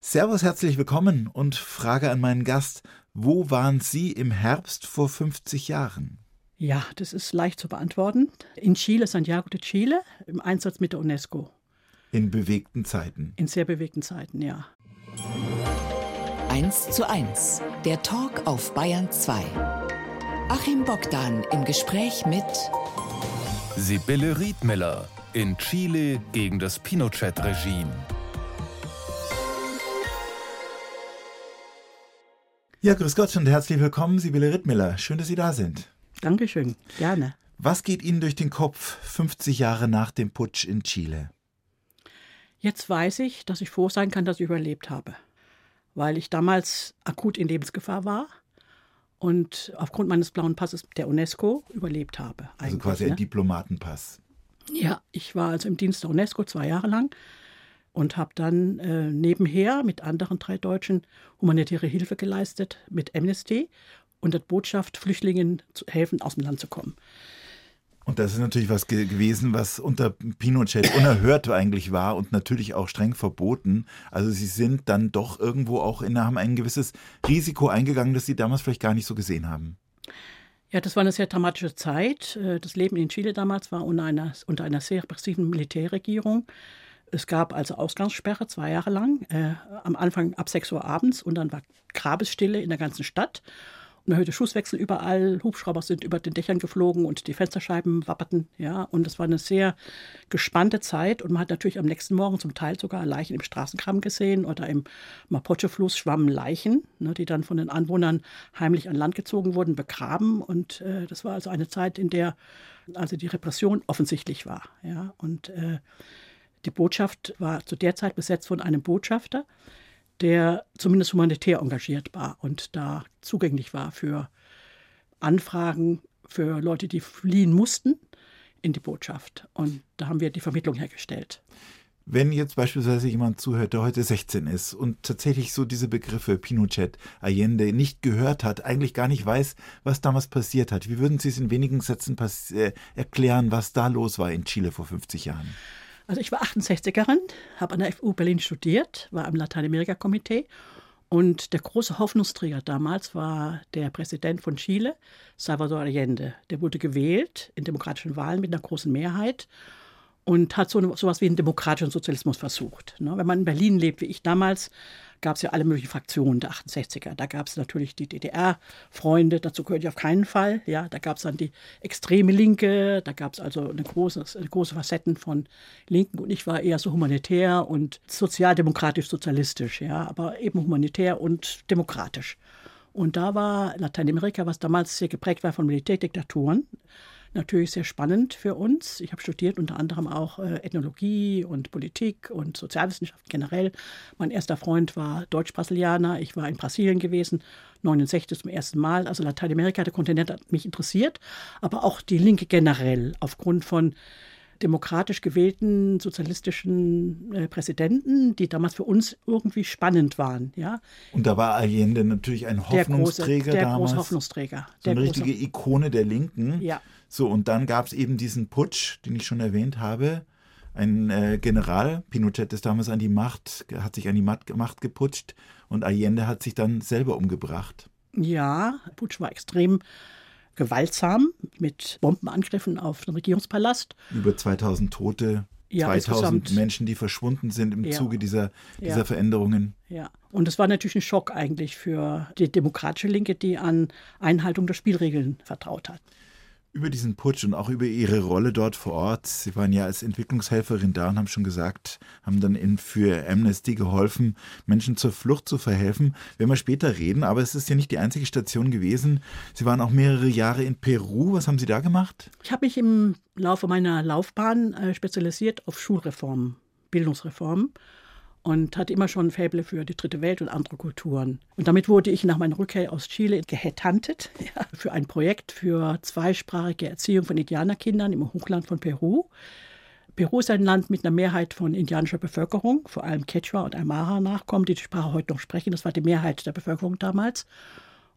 Servus, herzlich willkommen und Frage an meinen Gast, wo waren Sie im Herbst vor 50 Jahren? Ja, das ist leicht zu beantworten. In Chile, Santiago de Chile, im Einsatz mit der UNESCO. In bewegten Zeiten. In sehr bewegten Zeiten, ja. 1 zu 1, der Talk auf Bayern 2. Achim Bogdan im Gespräch mit Sibylle Riedmiller in Chile gegen das Pinochet-Regime. Ja, grüß Gott und herzlich willkommen, Sibylle Rittmiller. Schön, dass Sie da sind. Dankeschön, gerne. Was geht Ihnen durch den Kopf 50 Jahre nach dem Putsch in Chile? Jetzt weiß ich, dass ich froh sein kann, dass ich überlebt habe, weil ich damals akut in Lebensgefahr war und aufgrund meines blauen Passes der UNESCO überlebt habe. Also quasi ein ne? Diplomatenpass. Ja, ich war also im Dienst der UNESCO zwei Jahre lang und habe dann äh, nebenher mit anderen drei Deutschen humanitäre Hilfe geleistet mit Amnesty und der Botschaft, Flüchtlingen zu helfen, aus dem Land zu kommen. Und das ist natürlich was ge gewesen, was unter Pinochet unerhört eigentlich war und natürlich auch streng verboten. Also sie sind dann doch irgendwo auch in, haben ein gewisses Risiko eingegangen, das sie damals vielleicht gar nicht so gesehen haben. Ja, das war eine sehr dramatische Zeit. Äh, das Leben in Chile damals war unter einer, unter einer sehr repressiven Militärregierung. Es gab also Ausgangssperre zwei Jahre lang, äh, am Anfang ab 6 Uhr abends und dann war Grabesstille in der ganzen Stadt. Und erhöhte Schusswechsel überall, Hubschrauber sind über den Dächern geflogen und die Fensterscheiben wapperten. Ja, und es war eine sehr gespannte Zeit und man hat natürlich am nächsten Morgen zum Teil sogar Leichen im Straßenkram gesehen oder im Mapoche-Fluss schwammen Leichen, ne, die dann von den Anwohnern heimlich an Land gezogen wurden, begraben. Und äh, das war also eine Zeit, in der also die Repression offensichtlich war. Ja, und äh, die Botschaft war zu der Zeit besetzt von einem Botschafter, der zumindest humanitär engagiert war und da zugänglich war für Anfragen für Leute, die fliehen mussten in die Botschaft. Und da haben wir die Vermittlung hergestellt. Wenn jetzt beispielsweise jemand zuhört, der heute 16 ist und tatsächlich so diese Begriffe Pinochet, Allende nicht gehört hat, eigentlich gar nicht weiß, was damals passiert hat, wie würden Sie es in wenigen Sätzen äh, erklären, was da los war in Chile vor 50 Jahren? Also ich war 68erin, habe an der FU Berlin studiert, war im Lateinamerika-Komitee und der große Hoffnungsträger damals war der Präsident von Chile, Salvador Allende. Der wurde gewählt in demokratischen Wahlen mit einer großen Mehrheit und hat so etwas wie einen demokratischen Sozialismus versucht. Ne? Wenn man in Berlin lebt, wie ich damals, gab es ja alle möglichen Fraktionen der 68er. Da gab es natürlich die DDR-Freunde, dazu gehörte ich auf keinen Fall. Ja, da gab es dann die extreme Linke, da gab es also eine große, eine große Facetten von Linken und ich war eher so humanitär und sozialdemokratisch-sozialistisch, ja, aber eben humanitär und demokratisch. Und da war Lateinamerika, was damals sehr geprägt war von Militärdiktaturen, natürlich sehr spannend für uns. Ich habe studiert unter anderem auch äh, Ethnologie und Politik und Sozialwissenschaft generell. Mein erster Freund war Deutsch-Brasilianer. Ich war in Brasilien gewesen, 69 zum ersten Mal. Also Lateinamerika, der Kontinent hat mich interessiert, aber auch die Linke generell aufgrund von demokratisch gewählten sozialistischen äh, Präsidenten, die damals für uns irgendwie spannend waren. Ja. Und da war Allende natürlich ein Hoffnungsträger der große, der damals. Große Hoffnungsträger. So eine richtige Ikone der Linken. Ja. So, und dann gab es eben diesen Putsch, den ich schon erwähnt habe. Ein äh, General, Pinochet ist damals an die Macht, hat sich an die Macht geputscht und Allende hat sich dann selber umgebracht. Ja, Putsch war extrem gewaltsam mit Bombenangriffen auf den Regierungspalast. Über 2000 Tote, ja, 2000 Menschen, die verschwunden sind im ja. Zuge dieser, dieser ja. Veränderungen. Ja, und es war natürlich ein Schock eigentlich für die demokratische Linke, die an Einhaltung der Spielregeln vertraut hat über diesen Putsch und auch über Ihre Rolle dort vor Ort. Sie waren ja als Entwicklungshelferin da und haben schon gesagt, haben dann in, für Amnesty geholfen, Menschen zur Flucht zu verhelfen. Werden wir später reden, aber es ist ja nicht die einzige Station gewesen. Sie waren auch mehrere Jahre in Peru. Was haben Sie da gemacht? Ich habe mich im Laufe meiner Laufbahn äh, spezialisiert auf Schulreformen, Bildungsreformen und hatte immer schon ein Faible für die dritte Welt und andere Kulturen. Und damit wurde ich nach meiner Rückkehr aus Chile geheadhuntet ja, für ein Projekt für zweisprachige Erziehung von Indianerkindern im Hochland von Peru. Peru ist ein Land mit einer Mehrheit von indianischer Bevölkerung, vor allem Quechua und Aymara nachkommen, die die Sprache heute noch sprechen. Das war die Mehrheit der Bevölkerung damals.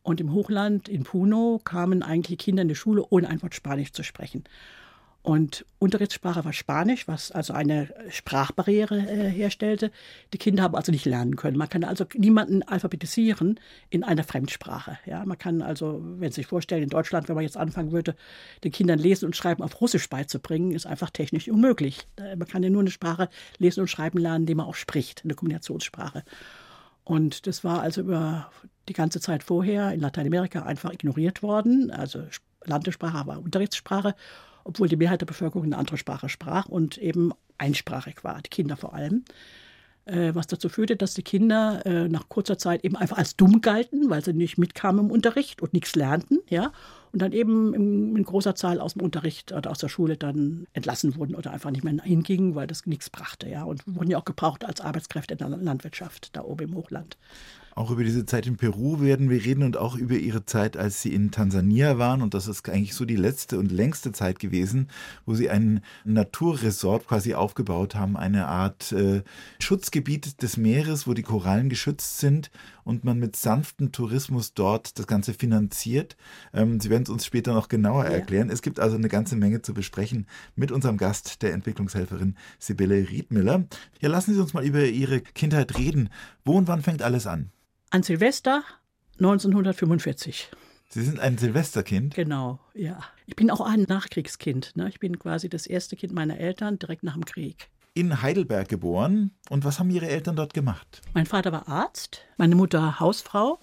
Und im Hochland in Puno kamen eigentlich Kinder in die Schule, ohne ein Wort Spanisch zu sprechen. Und Unterrichtssprache war Spanisch, was also eine Sprachbarriere äh, herstellte. Die Kinder haben also nicht lernen können. Man kann also niemanden alphabetisieren in einer Fremdsprache. Ja, man kann also, wenn Sie sich vorstellen, in Deutschland, wenn man jetzt anfangen würde, den Kindern Lesen und Schreiben auf Russisch beizubringen, ist einfach technisch unmöglich. Äh, man kann ja nur eine Sprache lesen und schreiben lernen, die man auch spricht, eine Kommunikationssprache. Und das war also über die ganze Zeit vorher in Lateinamerika einfach ignoriert worden. Also Landessprache war Unterrichtssprache obwohl die Mehrheit der Bevölkerung eine andere Sprache sprach und eben einsprachig war, die Kinder vor allem. Äh, was dazu führte, dass die Kinder äh, nach kurzer Zeit eben einfach als dumm galten, weil sie nicht mitkamen im Unterricht und nichts lernten, ja, und dann eben in, in großer Zahl aus dem Unterricht oder aus der Schule dann entlassen wurden oder einfach nicht mehr hingingen, weil das nichts brachte, ja, und wurden ja auch gebraucht als Arbeitskräfte in der Landwirtschaft da oben im Hochland. Auch über diese Zeit in Peru werden wir reden und auch über ihre Zeit, als sie in Tansania waren. Und das ist eigentlich so die letzte und längste Zeit gewesen, wo sie ein Naturresort quasi aufgebaut haben, eine Art äh, Schutzgebiet des Meeres, wo die Korallen geschützt sind und man mit sanftem Tourismus dort das Ganze finanziert. Ähm, sie werden es uns später noch genauer ja. erklären. Es gibt also eine ganze Menge zu besprechen mit unserem Gast, der Entwicklungshelferin Sibylle Riedmiller. Ja, lassen Sie uns mal über Ihre Kindheit reden. Wo und wann fängt alles an? An Silvester 1945. Sie sind ein Silvesterkind? Genau, ja. Ich bin auch ein Nachkriegskind. Ne? Ich bin quasi das erste Kind meiner Eltern direkt nach dem Krieg in Heidelberg geboren. Und was haben Ihre Eltern dort gemacht? Mein Vater war Arzt, meine Mutter Hausfrau.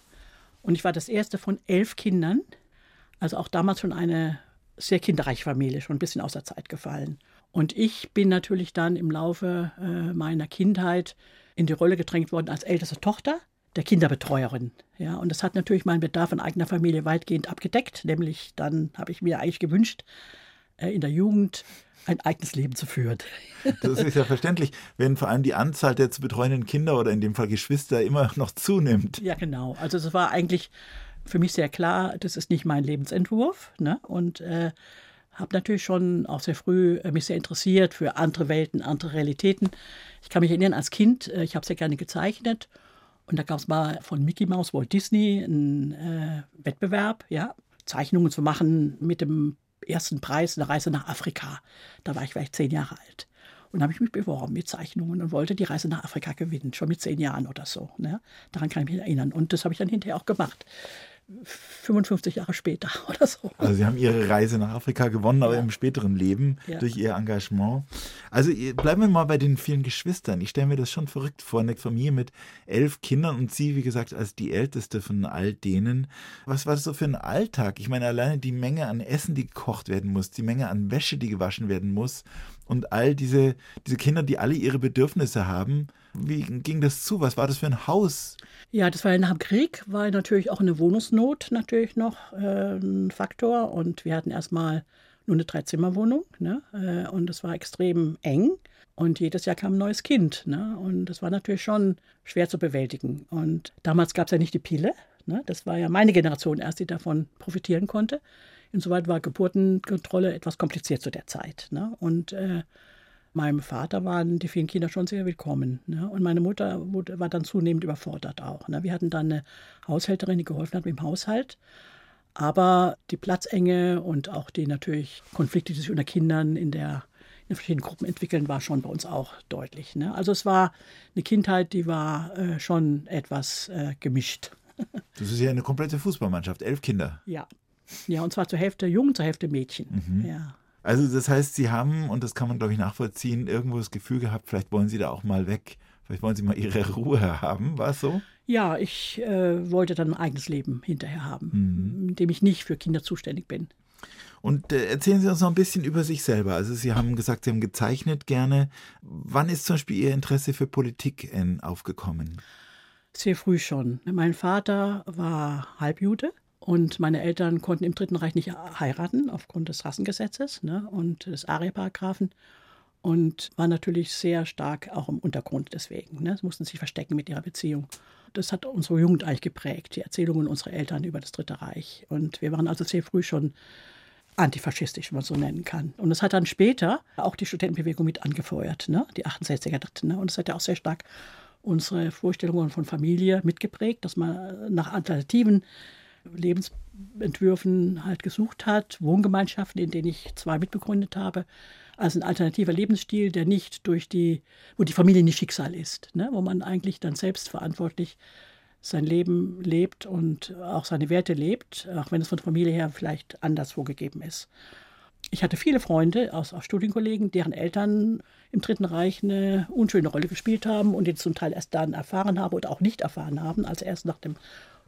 Und ich war das erste von elf Kindern. Also auch damals schon eine sehr kinderreiche Familie, schon ein bisschen außer Zeit gefallen. Und ich bin natürlich dann im Laufe äh, meiner Kindheit in die Rolle gedrängt worden als älteste Tochter der Kinderbetreuerin. Ja, und das hat natürlich meinen Bedarf in eigener Familie weitgehend abgedeckt. Nämlich dann habe ich mir eigentlich gewünscht, äh, in der Jugend ein eigenes Leben zu führen. Das ist ja verständlich, wenn vor allem die Anzahl der zu betreuenden Kinder oder in dem Fall Geschwister immer noch zunimmt. Ja, genau. Also es war eigentlich für mich sehr klar, das ist nicht mein Lebensentwurf. Ne? Und äh, habe natürlich schon auch sehr früh äh, mich sehr interessiert für andere Welten, andere Realitäten. Ich kann mich erinnern, als Kind, äh, ich habe sehr gerne gezeichnet. Und da gab es mal von Mickey Mouse, Walt Disney, einen äh, Wettbewerb, ja, Zeichnungen zu machen mit dem ersten Preis eine Reise nach Afrika. Da war ich vielleicht zehn Jahre alt. Und habe ich mich beworben mit Zeichnungen und wollte die Reise nach Afrika gewinnen, schon mit zehn Jahren oder so. Ne? Daran kann ich mich erinnern. Und das habe ich dann hinterher auch gemacht. 55 Jahre später oder so. Also Sie haben Ihre Reise nach Afrika gewonnen, aber ja. im späteren Leben ja. durch Ihr Engagement. Also bleiben wir mal bei den vielen Geschwistern. Ich stelle mir das schon verrückt vor, eine Familie mit elf Kindern und Sie, wie gesagt, als die älteste von all denen. Was war das so für ein Alltag? Ich meine, alleine die Menge an Essen, die gekocht werden muss, die Menge an Wäsche, die gewaschen werden muss und all diese, diese Kinder, die alle ihre Bedürfnisse haben. Wie ging das zu? Was war das für ein Haus? Ja, das war nach dem Krieg, war natürlich auch eine Wohnungsnot natürlich noch äh, ein Faktor. Und wir hatten erstmal nur eine Dreizimmerwohnung. Ne? Äh, und es war extrem eng. Und jedes Jahr kam ein neues Kind. Ne? Und das war natürlich schon schwer zu bewältigen. Und damals gab es ja nicht die Pille. Ne? Das war ja meine Generation erst, die davon profitieren konnte. Insoweit war Geburtenkontrolle etwas kompliziert zu der Zeit. Ne? Und äh, meinem Vater waren die vielen Kinder schon sehr willkommen. Ne? Und meine Mutter wurde, war dann zunehmend überfordert auch. Ne? Wir hatten dann eine Haushälterin, die geholfen hat mit dem Haushalt. Aber die Platzenge und auch die natürlich Konflikte, die sich unter Kindern in der in verschiedenen Gruppen entwickeln, war schon bei uns auch deutlich. Ne? Also es war eine Kindheit, die war äh, schon etwas äh, gemischt. Das ist ja eine komplette Fußballmannschaft, elf Kinder. Ja, ja, und zwar zur Hälfte Jungen, zur Hälfte Mädchen. Mhm. Ja. Also das heißt, Sie haben, und das kann man, glaube ich, nachvollziehen, irgendwo das Gefühl gehabt, vielleicht wollen Sie da auch mal weg. Vielleicht wollen Sie mal Ihre Ruhe haben. War es so? Ja, ich äh, wollte dann ein eigenes Leben hinterher haben, mhm. in dem ich nicht für Kinder zuständig bin. Und äh, erzählen Sie uns noch ein bisschen über sich selber. Also Sie haben gesagt, Sie haben gezeichnet gerne. Wann ist zum Beispiel Ihr Interesse für Politik äh, aufgekommen? Sehr früh schon. Mein Vater war Halbjude und meine Eltern konnten im Dritten Reich nicht heiraten aufgrund des Rassengesetzes ne, und des Aria-Paragraphen und waren natürlich sehr stark auch im Untergrund deswegen. Ne. Sie mussten sich verstecken mit ihrer Beziehung. Das hat unsere Jugend eigentlich geprägt, die Erzählungen unserer Eltern über das Dritte Reich. Und wir waren also sehr früh schon antifaschistisch, wenn man so nennen kann. Und das hat dann später auch die Studentenbewegung mit angefeuert, ne? die 68er. Ne? Und das hat ja auch sehr stark unsere Vorstellungen von Familie mitgeprägt, dass man nach Alternativen Lebensentwürfen halt gesucht hat, Wohngemeinschaften, in denen ich zwei mitbegründet habe. Also ein alternativer Lebensstil, der nicht durch die, wo die Familie nicht Schicksal ist, ne? wo man eigentlich dann selbst verantwortlich sein Leben lebt und auch seine Werte lebt, auch wenn es von der Familie her vielleicht anders vorgegeben ist. Ich hatte viele Freunde aus, aus Studienkollegen, deren Eltern im Dritten Reich eine unschöne Rolle gespielt haben und die zum Teil erst dann erfahren haben oder auch nicht erfahren haben, also erst nach dem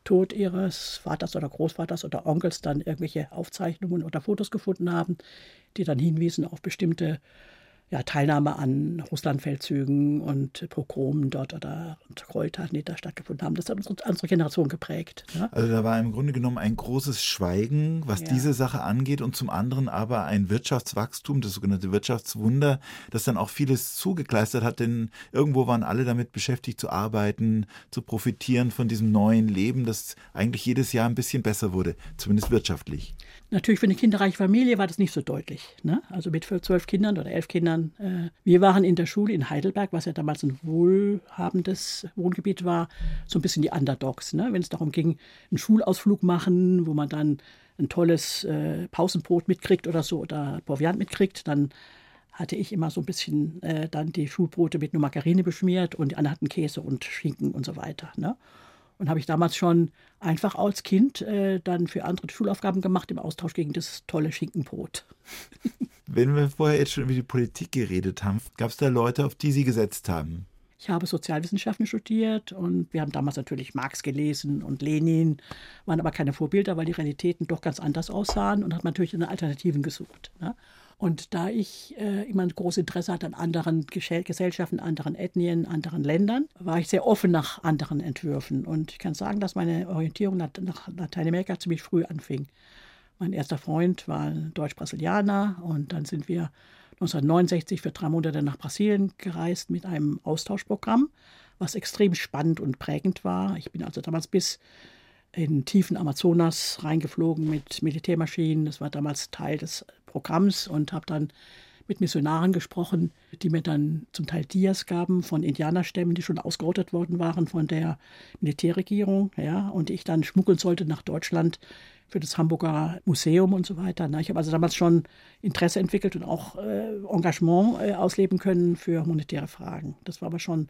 Tod ihres Vaters oder Großvaters oder Onkels dann irgendwelche Aufzeichnungen oder Fotos gefunden haben, die dann hinwiesen auf bestimmte ja, Teilnahme an Russlandfeldzügen und Pogromen dort oder Gräueltaten, die da stattgefunden haben. Das hat unsere, unsere Generation geprägt. Ne? Also da war im Grunde genommen ein großes Schweigen, was ja. diese Sache angeht und zum anderen aber ein Wirtschaftswachstum, das sogenannte Wirtschaftswunder, das dann auch vieles zugekleistert hat, denn irgendwo waren alle damit beschäftigt zu arbeiten, zu profitieren von diesem neuen Leben, das eigentlich jedes Jahr ein bisschen besser wurde, zumindest wirtschaftlich. Natürlich für eine kinderreiche Familie war das nicht so deutlich. Ne? Also mit zwölf Kindern oder elf Kindern. Äh, wir waren in der Schule in Heidelberg, was ja damals ein wohlhabendes Wohngebiet war, so ein bisschen die Underdogs. Ne? Wenn es darum ging, einen Schulausflug machen, wo man dann ein tolles äh, Pausenbrot mitkriegt oder so oder Proviant mitkriegt, dann hatte ich immer so ein bisschen äh, dann die Schulbrote mit nur Margarine beschmiert und die anderen hatten Käse und Schinken und so weiter. Ne? Und habe ich damals schon einfach als Kind äh, dann für andere Schulaufgaben gemacht im Austausch gegen das tolle Schinkenbrot. Wenn wir vorher jetzt schon über die Politik geredet haben, gab es da Leute, auf die Sie gesetzt haben? Ich habe Sozialwissenschaften studiert und wir haben damals natürlich Marx gelesen und Lenin, waren aber keine Vorbilder, weil die Realitäten doch ganz anders aussahen und hat natürlich eine Alternativen gesucht. Ne? Und da ich äh, immer ein großes Interesse hatte an anderen Gesellschaften, anderen Ethnien, anderen Ländern, war ich sehr offen nach anderen Entwürfen. Und ich kann sagen, dass meine Orientierung nach, nach Lateinamerika ziemlich früh anfing. Mein erster Freund war ein Deutsch-Brasilianer und dann sind wir 1969 für drei Monate nach Brasilien gereist mit einem Austauschprogramm, was extrem spannend und prägend war. Ich bin also damals bis in tiefen Amazonas reingeflogen mit Militärmaschinen. Das war damals Teil des Programms und habe dann mit Missionaren gesprochen, die mir dann zum Teil Dias gaben von Indianerstämmen, die schon ausgerottet worden waren von der Militärregierung. Ja, und ich dann schmuggeln sollte nach Deutschland für das Hamburger Museum und so weiter. Ich habe also damals schon Interesse entwickelt und auch äh, Engagement äh, ausleben können für humanitäre Fragen. Das war aber schon,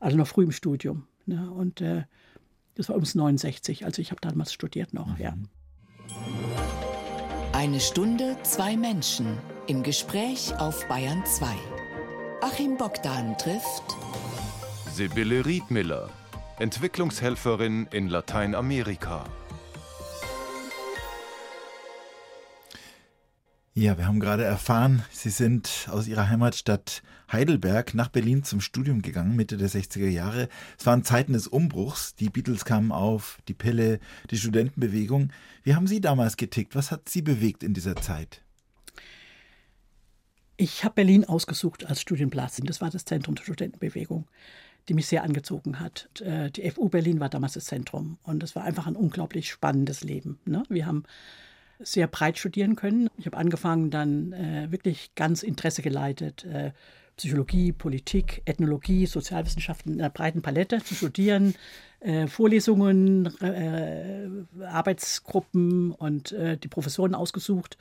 also noch früh im Studium. Ne? Und äh, das war ums 69, also ich habe damals studiert noch, mhm. ja. Eine Stunde, zwei Menschen im Gespräch auf Bayern 2. Achim Bogdan trifft Sibylle Riedmiller, Entwicklungshelferin in Lateinamerika. Ja, wir haben gerade erfahren, Sie sind aus Ihrer Heimatstadt Heidelberg nach Berlin zum Studium gegangen, Mitte der 60er Jahre. Es waren Zeiten des Umbruchs. Die Beatles kamen auf, die Pille, die Studentenbewegung. Wie haben Sie damals getickt? Was hat Sie bewegt in dieser Zeit? Ich habe Berlin ausgesucht als Studienplatz. Das war das Zentrum der Studentenbewegung, die mich sehr angezogen hat. Äh, die FU Berlin war damals das Zentrum und es war einfach ein unglaublich spannendes Leben. Ne? Wir haben sehr breit studieren können. Ich habe angefangen, dann äh, wirklich ganz Interesse geleitet, äh, Psychologie, Politik, Ethnologie, Sozialwissenschaften in einer breiten Palette zu studieren, äh, Vorlesungen, äh, Arbeitsgruppen und äh, die Professoren ausgesucht.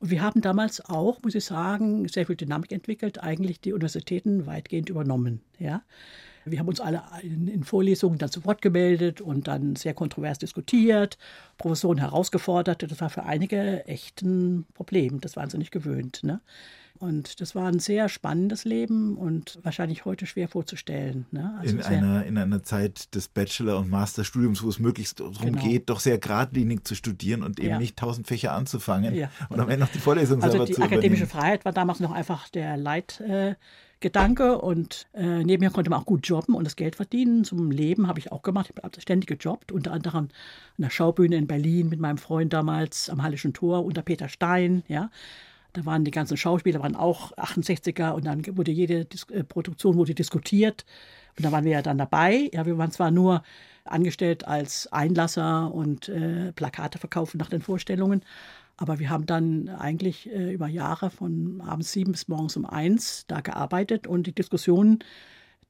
Und wir haben damals auch, muss ich sagen, sehr viel Dynamik entwickelt, eigentlich die Universitäten weitgehend übernommen. Ja? Wir haben uns alle in, in, Vorlesungen dann zu Wort gemeldet und dann sehr kontrovers diskutiert, Professoren herausgefordert. Das war für einige echt ein Problem. Das waren sie nicht gewöhnt. Ne? Und das war ein sehr spannendes Leben und wahrscheinlich heute schwer vorzustellen. Ne? Also in, einer, in einer Zeit des Bachelor- und Masterstudiums, wo es möglichst darum genau. geht, doch sehr geradlinig zu studieren und eben ja. nicht tausend Fächer anzufangen ja. und am Ende noch die Vorlesung also selber die zu akademische übernehmen. Freiheit war damals noch einfach der Leit. Äh, Gedanke und äh, nebenher konnte man auch gut jobben und das Geld verdienen. Zum Leben habe ich auch gemacht. Ich habe ständig gejobbt, unter anderem an der Schaubühne in Berlin mit meinem Freund damals am Hallischen Tor unter Peter Stein. Ja. Da waren die ganzen Schauspieler, waren auch 68er und dann wurde jede Dis äh, Produktion wurde diskutiert. Und da waren wir ja dann dabei. Ja, wir waren zwar nur angestellt als Einlasser und äh, Plakate verkaufen nach den Vorstellungen, aber wir haben dann eigentlich äh, über Jahre von abends sieben bis morgens um eins da gearbeitet und die Diskussionen,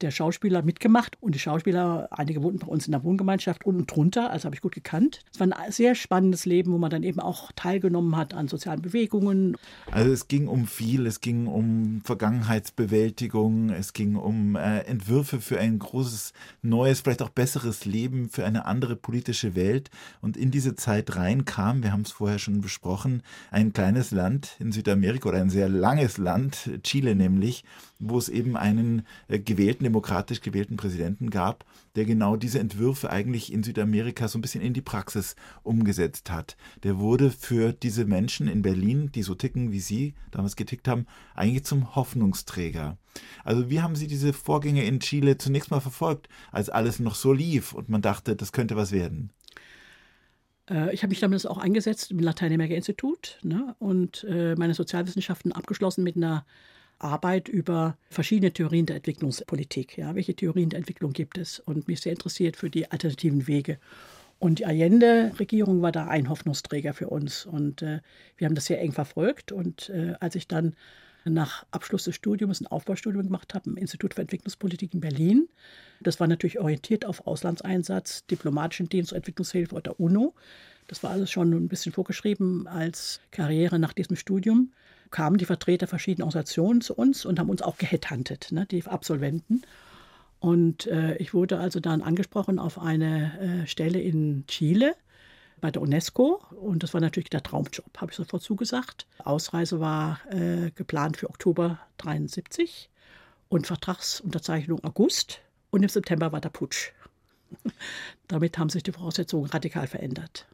der Schauspieler mitgemacht und die Schauspieler, einige wohnten bei uns in der Wohngemeinschaft unten drunter, also habe ich gut gekannt. Es war ein sehr spannendes Leben, wo man dann eben auch teilgenommen hat an sozialen Bewegungen. Also es ging um viel, es ging um Vergangenheitsbewältigung, es ging um äh, Entwürfe für ein großes, neues, vielleicht auch besseres Leben, für eine andere politische Welt. Und in diese Zeit rein kam, wir haben es vorher schon besprochen, ein kleines Land in Südamerika oder ein sehr langes Land, Chile nämlich, wo es eben einen äh, gewählten, demokratisch gewählten Präsidenten gab, der genau diese Entwürfe eigentlich in Südamerika so ein bisschen in die Praxis umgesetzt hat. Der wurde für diese Menschen in Berlin, die so ticken, wie Sie damals getickt haben, eigentlich zum Hoffnungsträger. Also wie haben Sie diese Vorgänge in Chile zunächst mal verfolgt, als alles noch so lief und man dachte, das könnte was werden? Äh, ich habe mich damals auch eingesetzt im Lateinamerika-Institut ne, und äh, meine Sozialwissenschaften abgeschlossen mit einer Arbeit über verschiedene Theorien der Entwicklungspolitik. Ja, welche Theorien der Entwicklung gibt es? Und mich sehr interessiert für die alternativen Wege. Und die Allende-Regierung war da ein Hoffnungsträger für uns. Und äh, wir haben das sehr eng verfolgt. Und äh, als ich dann nach Abschluss des Studiums ein Aufbaustudium gemacht habe im Institut für Entwicklungspolitik in Berlin, das war natürlich orientiert auf Auslandseinsatz, diplomatischen Dienst Entwicklungshilfe oder UNO. Das war alles schon ein bisschen vorgeschrieben als Karriere nach diesem Studium kamen die Vertreter verschiedener Organisationen zu uns und haben uns auch geheadhuntet, ne, die Absolventen. Und äh, ich wurde also dann angesprochen auf eine äh, Stelle in Chile bei der UNESCO. Und das war natürlich der Traumjob, habe ich sofort zugesagt. Ausreise war äh, geplant für Oktober 73 und Vertragsunterzeichnung August. Und im September war der Putsch. Damit haben sich die Voraussetzungen radikal verändert.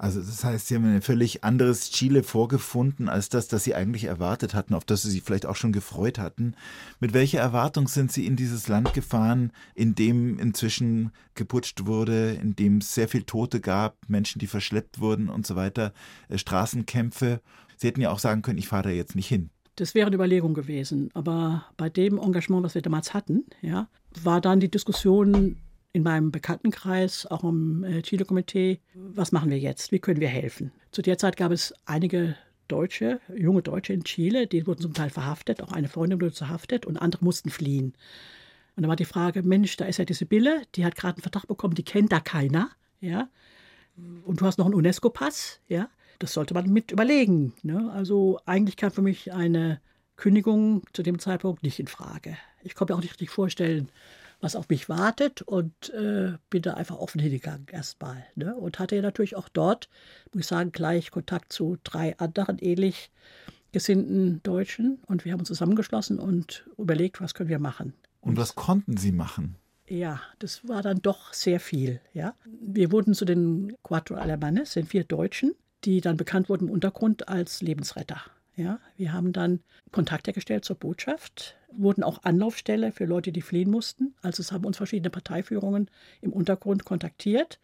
Also das heißt, Sie haben ein völlig anderes Chile vorgefunden als das, das Sie eigentlich erwartet hatten, auf das Sie sich vielleicht auch schon gefreut hatten. Mit welcher Erwartung sind Sie in dieses Land gefahren, in dem inzwischen geputscht wurde, in dem es sehr viel Tote gab, Menschen, die verschleppt wurden und so weiter, äh, Straßenkämpfe? Sie hätten ja auch sagen können, ich fahre da jetzt nicht hin. Das wäre eine Überlegung gewesen. Aber bei dem Engagement, was wir damals hatten, ja, war dann die Diskussion, in meinem Bekanntenkreis, auch im äh, Chile-Komitee, was machen wir jetzt? Wie können wir helfen? Zu der Zeit gab es einige Deutsche, junge Deutsche in Chile, die wurden zum Teil verhaftet, auch eine Freundin wurde verhaftet und andere mussten fliehen. Und da war die Frage, Mensch, da ist ja die Sibylle, die hat gerade einen Vertrag bekommen, die kennt da keiner, ja. Und du hast noch einen UNESCO-Pass, ja. Das sollte man mit überlegen. Ne? Also eigentlich kam für mich eine Kündigung zu dem Zeitpunkt nicht in Frage. Ich konnte mir auch nicht richtig vorstellen, was auf mich wartet und äh, bin da einfach offen hingegangen erstmal. Ne? Und hatte ja natürlich auch dort, muss ich sagen, gleich Kontakt zu drei anderen ähnlich gesinnten Deutschen und wir haben uns zusammengeschlossen und überlegt, was können wir machen. Und, und was konnten Sie machen? Ja, das war dann doch sehr viel. Ja. Wir wurden zu den Quattro Alemanes, den vier Deutschen, die dann bekannt wurden im Untergrund als Lebensretter. Ja, wir haben dann Kontakt hergestellt zur Botschaft, wurden auch Anlaufstelle für Leute, die fliehen mussten. Also es haben uns verschiedene Parteiführungen im Untergrund kontaktiert,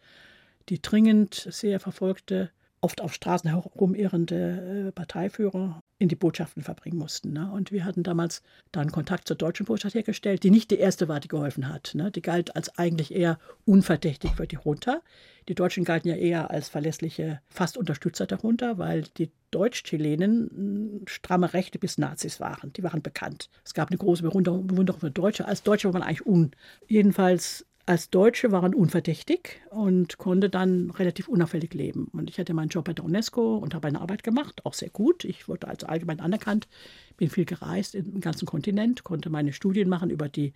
die dringend sehr verfolgte, oft auf Straßen herumirrende äh, Parteiführer in die Botschaften verbringen mussten. Ne? Und wir hatten damals dann Kontakt zur deutschen Botschaft hergestellt, die nicht die erste war, die geholfen hat. Ne? Die galt als eigentlich eher unverdächtig für die Junta. Die Deutschen galten ja eher als verlässliche, fast Unterstützer der Junta, weil die Deutsch-Chilenen hm, stramme Rechte bis Nazis waren. Die waren bekannt. Es gab eine große Bewunderung für Deutsche. Als Deutsche war man eigentlich un. Jedenfalls als Deutsche waren unverdächtig und konnte dann relativ unauffällig leben. Und ich hatte meinen Job bei der UNESCO und habe eine Arbeit gemacht, auch sehr gut. Ich wurde als allgemein anerkannt, bin viel gereist im ganzen Kontinent, konnte meine Studien machen über die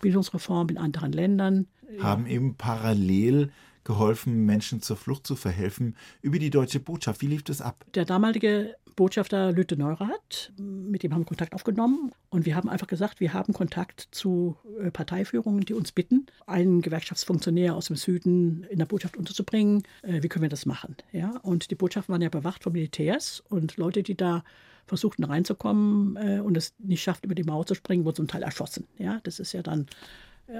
Bildungsreform in anderen Ländern. Haben eben parallel geholfen, Menschen zur Flucht zu verhelfen über die deutsche Botschaft. Wie lief das ab? Der damalige Botschafter Lütte Neurath, mit dem haben wir Kontakt aufgenommen und wir haben einfach gesagt, wir haben Kontakt zu äh, Parteiführungen, die uns bitten, einen Gewerkschaftsfunktionär aus dem Süden in der Botschaft unterzubringen. Äh, wie können wir das machen? Ja? Und die Botschaften waren ja bewacht von Militärs und Leute, die da versuchten reinzukommen äh, und es nicht schafft, über die Mauer zu springen, wurden zum Teil erschossen. Ja? Das ist ja dann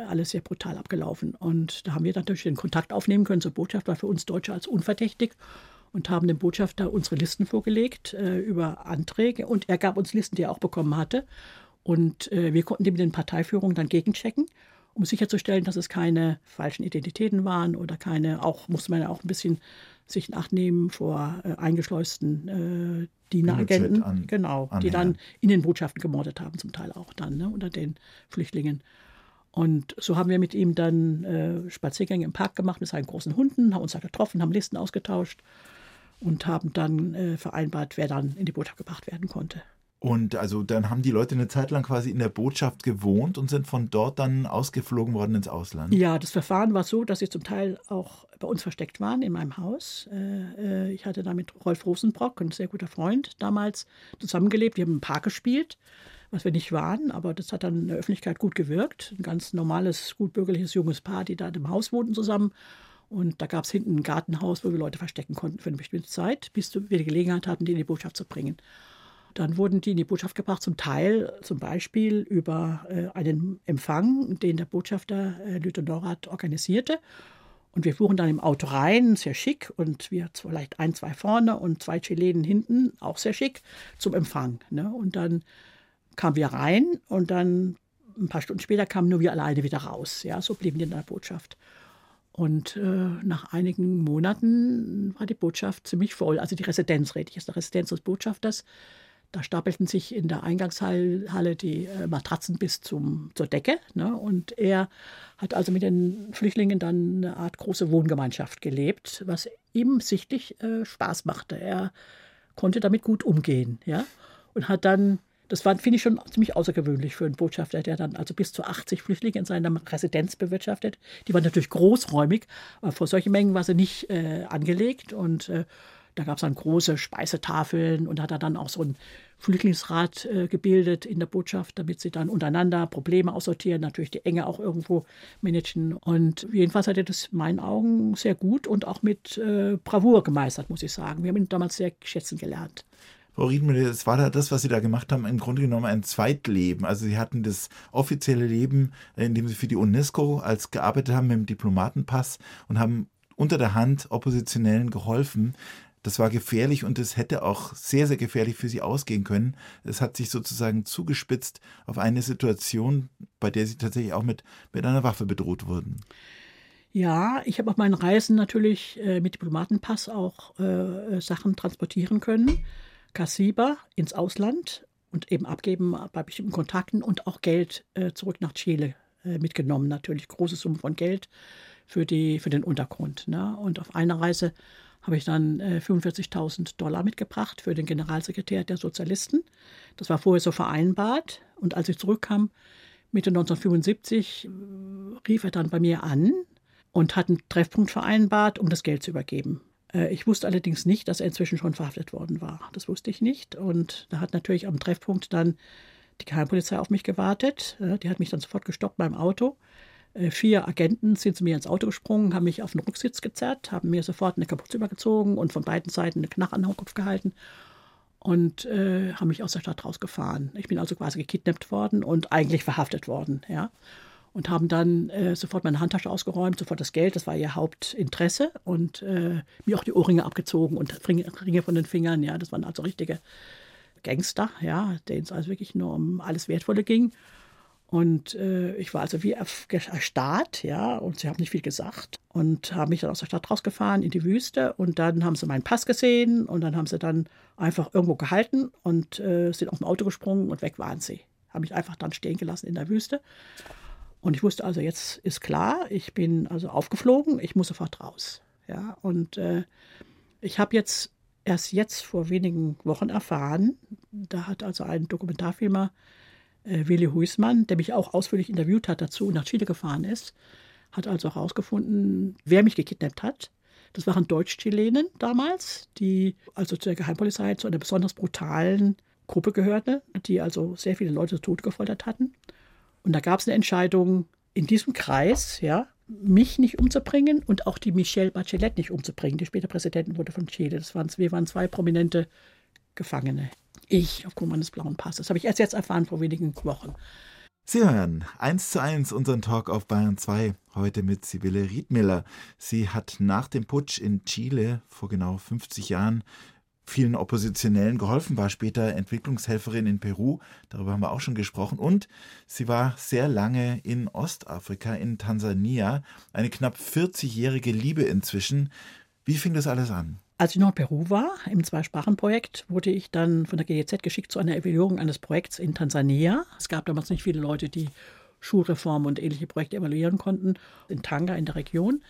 alles sehr brutal abgelaufen. Und da haben wir natürlich den Kontakt aufnehmen können zur Botschaft, war für uns Deutsche als unverdächtig und haben dem Botschafter unsere Listen vorgelegt äh, über Anträge und er gab uns Listen, die er auch bekommen hatte. Und äh, wir konnten die mit den Parteiführungen dann gegenchecken, um sicherzustellen, dass es keine falschen Identitäten waren oder keine, auch musste man ja auch ein bisschen sich in Acht nehmen vor äh, eingeschleusten äh, Dieneragenten, an, genau, Anhänger. die dann in den Botschaften gemordet haben, zum Teil auch dann, ne, unter den Flüchtlingen. Und so haben wir mit ihm dann äh, Spaziergänge im Park gemacht mit seinen großen Hunden, haben uns da getroffen, haben Listen ausgetauscht und haben dann äh, vereinbart, wer dann in die Botschaft gebracht werden konnte. Und also dann haben die Leute eine Zeit lang quasi in der Botschaft gewohnt und sind von dort dann ausgeflogen worden ins Ausland. Ja, das Verfahren war so, dass sie zum Teil auch bei uns versteckt waren in meinem Haus. Äh, äh, ich hatte da mit Rolf Rosenbrock, ein sehr guter Freund, damals zusammengelebt. Wir haben im Park gespielt, was wir nicht waren, aber das hat dann in der Öffentlichkeit gut gewirkt. Ein ganz normales, gut bürgerliches junges Paar, die da im Haus wohnten zusammen. Und da gab es hinten ein Gartenhaus, wo wir Leute verstecken konnten für eine bestimmte Zeit, bis wir die Gelegenheit hatten, die in die Botschaft zu bringen. Dann wurden die in die Botschaft gebracht, zum Teil zum Beispiel über äh, einen Empfang, den der Botschafter äh, Lüther Norath organisierte. Und wir fuhren dann im Auto rein, sehr schick, und wir vielleicht ein, zwei vorne und zwei Chilenen hinten, auch sehr schick, zum Empfang. Ne? Und dann kamen wir rein und dann ein paar Stunden später kamen nur wir alleine wieder raus. Ja, so blieben die in der Botschaft. Und äh, nach einigen Monaten war die Botschaft ziemlich voll. Also die Residenz, rede ich jetzt, der Residenz des Botschafters, da stapelten sich in der Eingangshalle die äh, Matratzen bis zum, zur Decke. Ne? Und er hat also mit den Flüchtlingen dann eine Art große Wohngemeinschaft gelebt, was ihm sichtlich äh, Spaß machte. Er konnte damit gut umgehen. Ja? Und hat dann, das finde ich schon ziemlich außergewöhnlich für einen Botschafter, der dann also bis zu 80 Flüchtlinge in seiner Residenz bewirtschaftet. Die waren natürlich großräumig, aber vor solchen Mengen war sie nicht äh, angelegt. Und äh, da gab es dann große Speisetafeln und hat er dann auch so einen Flüchtlingsrat äh, gebildet in der Botschaft, damit sie dann untereinander Probleme aussortieren, natürlich die Enge auch irgendwo managen. Und jedenfalls hat er das in meinen Augen sehr gut und auch mit äh, Bravour gemeistert, muss ich sagen. Wir haben ihn damals sehr schätzen gelernt. Frau Riedmüller, es war da das, was Sie da gemacht haben, im Grunde genommen ein Zweitleben. Also Sie hatten das offizielle Leben, äh, in dem Sie für die UNESCO als gearbeitet haben mit dem Diplomatenpass und haben unter der Hand Oppositionellen geholfen. Das war gefährlich und es hätte auch sehr, sehr gefährlich für sie ausgehen können. Es hat sich sozusagen zugespitzt auf eine Situation, bei der sie tatsächlich auch mit, mit einer Waffe bedroht wurden. Ja, ich habe auf meinen Reisen natürlich äh, mit Diplomatenpass auch äh, Sachen transportieren können. Kassiber ins Ausland und eben abgeben bei bestimmten Kontakten und auch Geld äh, zurück nach Chile äh, mitgenommen. Natürlich große Summen von Geld für, die, für den Untergrund. Ne? Und auf einer Reise habe ich dann äh, 45.000 Dollar mitgebracht für den Generalsekretär der Sozialisten. Das war vorher so vereinbart. Und als ich zurückkam, Mitte 1975, äh, rief er dann bei mir an und hat einen Treffpunkt vereinbart, um das Geld zu übergeben. Äh, ich wusste allerdings nicht, dass er inzwischen schon verhaftet worden war. Das wusste ich nicht. Und da hat natürlich am Treffpunkt dann die Geheimpolizei auf mich gewartet. Äh, die hat mich dann sofort gestoppt beim Auto äh, vier Agenten sind zu mir ins Auto gesprungen, haben mich auf den Rücksitz gezerrt, haben mir sofort eine Kapuze übergezogen und von beiden Seiten eine Knarre an den Kopf gehalten und äh, haben mich aus der Stadt rausgefahren. Ich bin also quasi gekidnappt worden und eigentlich verhaftet worden, ja. Und haben dann äh, sofort meine Handtasche ausgeräumt, sofort das Geld, das war ihr Hauptinteresse und äh, mir auch die Ohrringe abgezogen und Ringe von den Fingern, ja. Das waren also richtige Gangster, ja, denen es also wirklich nur um alles Wertvolle ging. Und äh, ich war also wie erstarrt, ja, und sie haben nicht viel gesagt und haben mich dann aus der Stadt rausgefahren in die Wüste und dann haben sie meinen Pass gesehen und dann haben sie dann einfach irgendwo gehalten und äh, sind aus dem Auto gesprungen und weg waren sie. Haben mich einfach dann stehen gelassen in der Wüste. Und ich wusste also, jetzt ist klar, ich bin also aufgeflogen, ich muss sofort raus. Ja, und äh, ich habe jetzt erst jetzt vor wenigen Wochen erfahren, da hat also ein Dokumentarfilmer äh, Willi Huismann, der mich auch ausführlich interviewt hat dazu, nach Chile gefahren ist, hat also herausgefunden, wer mich gekidnappt hat. Das waren Deutsch-Chilenen damals, die also zur Geheimpolizei zu einer besonders brutalen Gruppe gehörte, die also sehr viele Leute Tode gefoltert hatten. Und da gab es eine Entscheidung, in diesem Kreis, ja, mich nicht umzubringen und auch die Michelle Bachelet nicht umzubringen, die später Präsidentin wurde von Chile. Das waren, wir waren zwei prominente Gefangene. Ich aufgrund meines blauen Passes. Habe ich erst jetzt erfahren vor wenigen Wochen. Sie hören 1 zu 1 unseren Talk auf Bayern 2, heute mit Sibylle Riedmiller. Sie hat nach dem Putsch in Chile vor genau 50 Jahren vielen Oppositionellen geholfen, war später Entwicklungshelferin in Peru, darüber haben wir auch schon gesprochen, und sie war sehr lange in Ostafrika, in Tansania, eine knapp 40-jährige Liebe inzwischen. Wie fing das alles an? Als ich noch in Peru war, im Zweisprachenprojekt, wurde ich dann von der GEZ geschickt zu einer Evaluierung eines Projekts in Tansania. Es gab damals nicht viele Leute, die Schulreform und ähnliche Projekte evaluieren konnten, in Tanga in der Region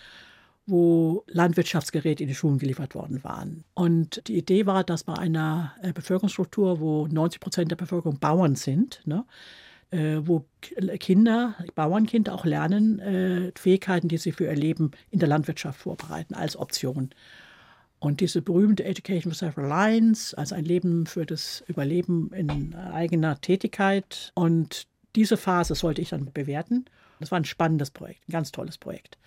wo Landwirtschaftsgeräte in die Schulen geliefert worden waren. Und die Idee war, dass bei einer äh, Bevölkerungsstruktur, wo 90 Prozent der Bevölkerung Bauern sind, ne, äh, wo Kinder, Bauernkinder auch lernen, äh, Fähigkeiten, die sie für ihr Leben in der Landwirtschaft vorbereiten, als Option. Und diese berühmte Education for Self-Reliance, also ein Leben für das Überleben in eigener Tätigkeit. Und diese Phase sollte ich dann bewerten. Das war ein spannendes Projekt, ein ganz tolles Projekt.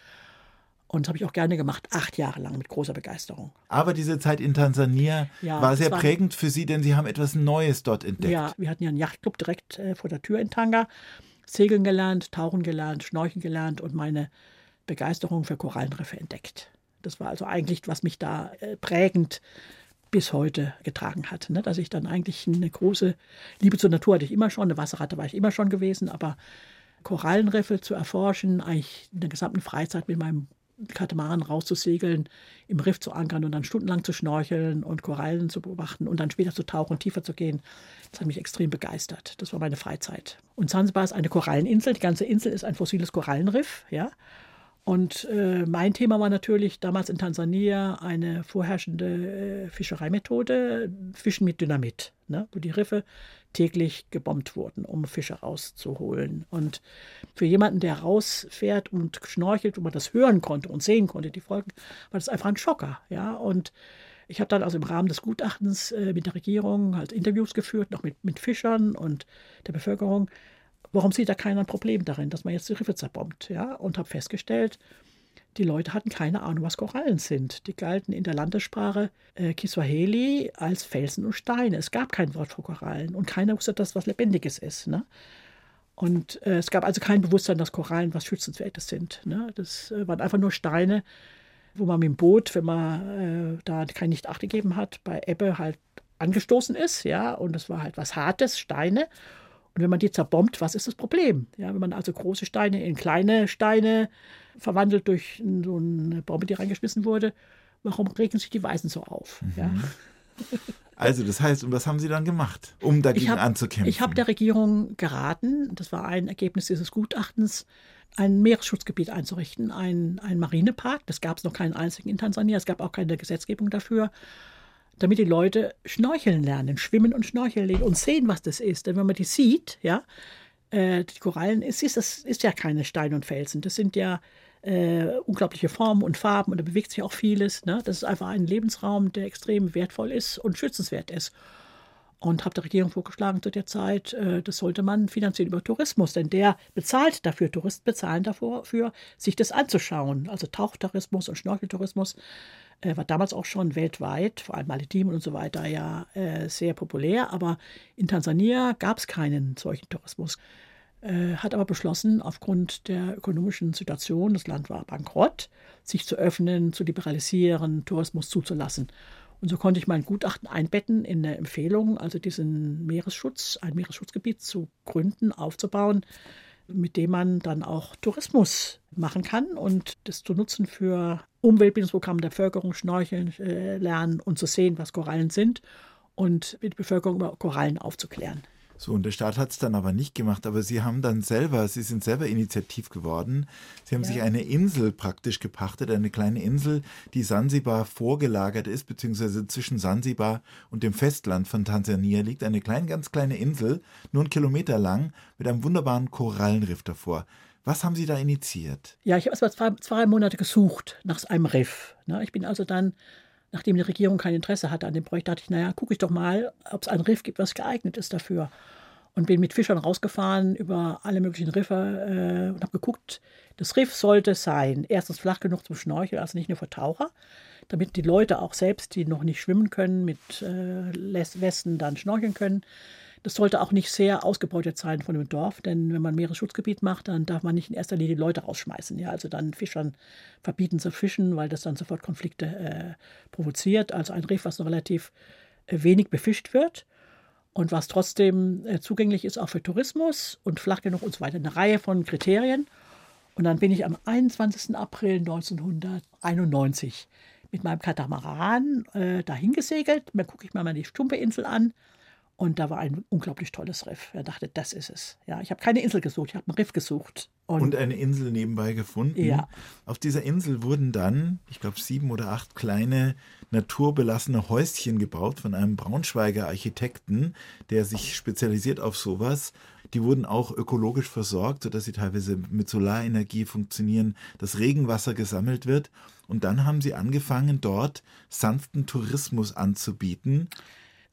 Und das habe ich auch gerne gemacht, acht Jahre lang mit großer Begeisterung. Aber diese Zeit in Tansania ja, war sehr war prägend für Sie, denn Sie haben etwas Neues dort entdeckt. Ja, wir hatten ja einen Yachtclub direkt äh, vor der Tür in Tanga. Segeln gelernt, tauchen gelernt, schnorcheln gelernt und meine Begeisterung für Korallenriffe entdeckt. Das war also eigentlich, was mich da äh, prägend bis heute getragen hat. Ne? Dass ich dann eigentlich eine große Liebe zur Natur hatte ich immer schon, eine Wasserratte war ich immer schon gewesen, aber Korallenriffe zu erforschen, eigentlich in der gesamten Freizeit mit meinem Katamaran rauszusegeln, im Riff zu ankern und dann stundenlang zu schnorcheln und Korallen zu beobachten und dann später zu tauchen, tiefer zu gehen. Das hat mich extrem begeistert. Das war meine Freizeit. Und Zanzibar ist eine Koralleninsel. Die ganze Insel ist ein fossiles Korallenriff. Ja? Und äh, mein Thema war natürlich damals in Tansania eine vorherrschende äh, Fischereimethode, Fischen mit Dynamit, ne? wo die Riffe täglich gebombt wurden, um Fische rauszuholen. Und für jemanden, der rausfährt und schnorchelt, wo man das hören konnte und sehen konnte, die Folgen, war das einfach ein Schocker. Ja? Und ich habe dann also im Rahmen des Gutachtens äh, mit der Regierung halt Interviews geführt, noch mit, mit Fischern und der Bevölkerung Warum sieht da keiner ein Problem darin, dass man jetzt die Riffe zerbombt? Ja? Und habe festgestellt, die Leute hatten keine Ahnung, was Korallen sind. Die galten in der Landessprache äh, Kiswahili als Felsen und Steine. Es gab kein Wort für Korallen und keiner wusste, dass was Lebendiges ist. Ne? Und äh, es gab also kein Bewusstsein, dass Korallen was Schützenswertes sind. Ne? Das äh, waren einfach nur Steine, wo man mit dem Boot, wenn man äh, da kein Nicht Acht gegeben hat, bei Ebbe halt angestoßen ist. Ja? Und es war halt was Hartes, Steine. Und wenn man die zerbombt, was ist das Problem? Ja, wenn man also große Steine in kleine Steine verwandelt durch so eine Bombe, die reingeschmissen wurde, warum regen sich die Weißen so auf? Mhm. Ja? Also, das heißt, und was haben Sie dann gemacht, um dagegen hab, anzukämpfen? Ich habe der Regierung geraten, das war ein Ergebnis dieses Gutachtens, ein Meeresschutzgebiet einzurichten, ein, ein Marinepark. Das gab es noch keinen einzigen in Tansania, es gab auch keine Gesetzgebung dafür damit die Leute schnorcheln lernen, schwimmen und schnorcheln und sehen, was das ist. Denn wenn man die sieht, ja, äh, die Korallen, es ist, das ist ja keine Steine und Felsen, das sind ja äh, unglaubliche Formen und Farben und da bewegt sich auch vieles. Ne? Das ist einfach ein Lebensraum, der extrem wertvoll ist und schützenswert ist. Und habe der Regierung vorgeschlagen zu der Zeit, äh, das sollte man finanzieren über Tourismus, denn der bezahlt dafür, Touristen bezahlen dafür, sich das anzuschauen. Also Tauchtourismus und Schnorcheltourismus äh, war damals auch schon weltweit, vor allem Malediven und so weiter, ja äh, sehr populär. Aber in Tansania gab es keinen solchen Tourismus. Äh, hat aber beschlossen, aufgrund der ökonomischen Situation, das Land war bankrott, sich zu öffnen, zu liberalisieren, Tourismus zuzulassen. Und so konnte ich mein Gutachten einbetten in eine Empfehlung, also diesen Meeresschutz, ein Meeresschutzgebiet zu gründen, aufzubauen, mit dem man dann auch Tourismus machen kann und das zu nutzen für Umweltbildungsprogramme der Bevölkerung, Schnorcheln äh, lernen und zu sehen, was Korallen sind und mit der Bevölkerung über Korallen aufzuklären. So, und der Staat hat es dann aber nicht gemacht, aber Sie haben dann selber, Sie sind selber initiativ geworden. Sie haben ja. sich eine Insel praktisch gepachtet, eine kleine Insel, die Sansibar vorgelagert ist, beziehungsweise zwischen Sansibar und dem Festland von Tansania liegt. Eine kleine, ganz kleine Insel, nur einen Kilometer lang, mit einem wunderbaren Korallenriff davor. Was haben Sie da initiiert? Ja, ich habe erst mal zwei, zwei Monate gesucht nach einem Riff. Ne? Ich bin also dann nachdem die Regierung kein Interesse hatte an dem Projekt, dachte ich, naja, gucke ich doch mal, ob es ein Riff gibt, was geeignet ist dafür. Und bin mit Fischern rausgefahren über alle möglichen Riffe äh, und habe geguckt, das Riff sollte sein, erstens flach genug zum Schnorcheln, also nicht nur für Taucher, damit die Leute auch selbst, die noch nicht schwimmen können, mit äh, Westen dann schnorcheln können. Das sollte auch nicht sehr ausgebeutet sein von dem Dorf, denn wenn man Meeresschutzgebiet macht, dann darf man nicht in erster Linie Leute rausschmeißen. Ja, also dann Fischern verbieten zu fischen, weil das dann sofort Konflikte äh, provoziert. Also ein Riff, was noch relativ äh, wenig befischt wird und was trotzdem äh, zugänglich ist auch für Tourismus und flach genug und so weiter. Eine Reihe von Kriterien. Und dann bin ich am 21. April 1991 mit meinem Katamaran äh, dahin gesegelt. Dann gucke ich mir mal die Stumpeinsel an Und da war ein unglaublich tolles Riff. Er dachte, das ist es. Ja, ich habe keine Insel gesucht, ich habe ein Riff gesucht. Und, und, eine Insel nebenbei gefunden. Ja. Auf dieser Insel wurden dann, ich glaube, sieben oder acht kleine naturbelassene Häuschen gebaut von einem Braunschweiger Architekten, der sich spezialisiert auf sowas. Die wurden auch ökologisch versorgt, sodass sie teilweise mit Solarenergie funktionieren, dass Regenwasser gesammelt wird. Und dann haben sie angefangen, dort sanften Tourismus anzubieten.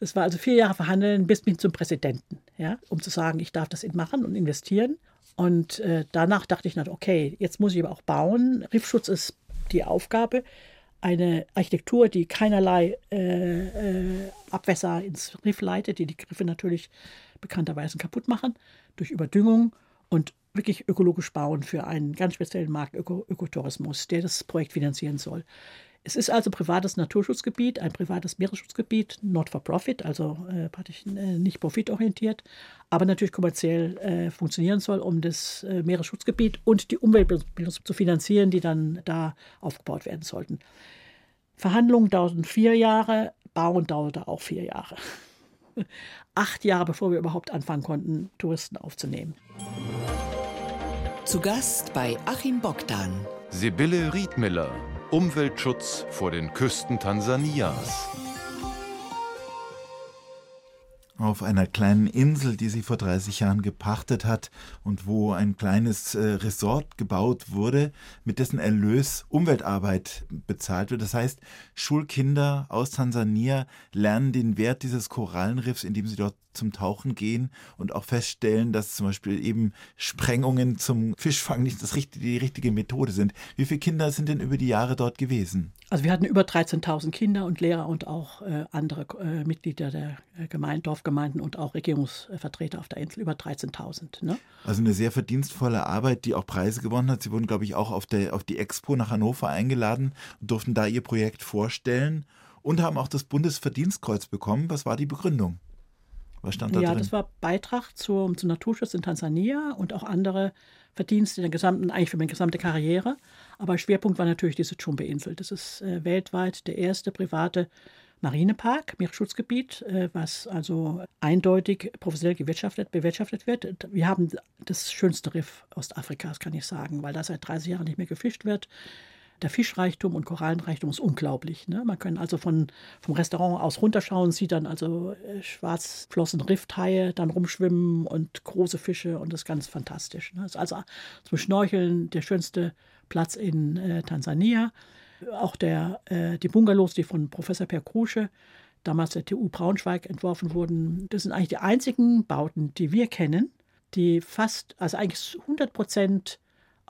Das war also vier Jahre verhandeln bis hin zum Präsidenten, ja, um zu sagen, ich darf das machen und investieren. Und äh, danach dachte ich, okay, jetzt muss ich aber auch bauen. Riffschutz ist die Aufgabe. Eine Architektur, die keinerlei äh, äh, Abwässer ins Riff leitet, die die Griffe natürlich bekannterweise kaputt machen durch Überdüngung und wirklich ökologisch bauen für einen ganz speziellen Markt Öko Ökotourismus, der das Projekt finanzieren soll. Es ist also privates Naturschutzgebiet, ein privates Meeresschutzgebiet, not for profit, also äh, praktisch äh, nicht profitorientiert, aber natürlich kommerziell äh, funktionieren soll, um das äh, Meeresschutzgebiet und die Umweltbildung zu finanzieren, die dann da aufgebaut werden sollten. Verhandlungen dauerten vier Jahre, Bauen dauerte auch vier Jahre. Acht Jahre, bevor wir überhaupt anfangen konnten, Touristen aufzunehmen. Zu Gast bei Achim Bogdan. Sibylle Riedmiller, Umweltschutz vor den Küsten Tansanias. Auf einer kleinen Insel, die sie vor 30 Jahren gepachtet hat und wo ein kleines äh, Resort gebaut wurde, mit dessen Erlös Umweltarbeit bezahlt wird. Das heißt, Schulkinder aus Tansania lernen den Wert dieses Korallenriffs, indem sie dort zum Tauchen gehen und auch feststellen, dass zum Beispiel eben Sprengungen zum Fischfang nicht das richtige, die richtige Methode sind. Wie viele Kinder sind denn über die Jahre dort gewesen? Also wir hatten über 13.000 Kinder und Lehrer und auch äh, andere äh, Mitglieder der äh, Gemeinde, Dorfgemeinden und auch Regierungsvertreter auf der Insel, über 13.000. Ne? Also eine sehr verdienstvolle Arbeit, die auch Preise gewonnen hat. Sie wurden, glaube ich, auch auf, der, auf die Expo nach Hannover eingeladen und durften da ihr Projekt vorstellen und haben auch das Bundesverdienstkreuz bekommen. Was war die Begründung? Was stand da ja, drin? das war Beitrag zum, zum Naturschutz in Tansania und auch andere Verdienste in der gesamten, eigentlich für meine gesamte Karriere. Aber Schwerpunkt war natürlich diese Chumbe-Insel. Das ist äh, weltweit der erste private Marinepark, Meeresschutzgebiet, äh, was also eindeutig professionell gewirtschaftet, bewirtschaftet wird. Wir haben das schönste Riff Ostafrikas, kann ich sagen, weil da seit 30 Jahren nicht mehr gefischt wird der Fischreichtum und Korallenreichtum ist unglaublich. Ne? Man kann also von, vom Restaurant aus runterschauen, sieht dann also äh, schwarzflossen Riffhaie dann rumschwimmen und große Fische und das ist ganz fantastisch. Ne? Ist also zum Schnorcheln der schönste Platz in äh, Tansania. Auch der, äh, die Bungalows, die von Professor Per Krusche damals der TU Braunschweig entworfen wurden, das sind eigentlich die einzigen Bauten, die wir kennen, die fast, also eigentlich 100 Prozent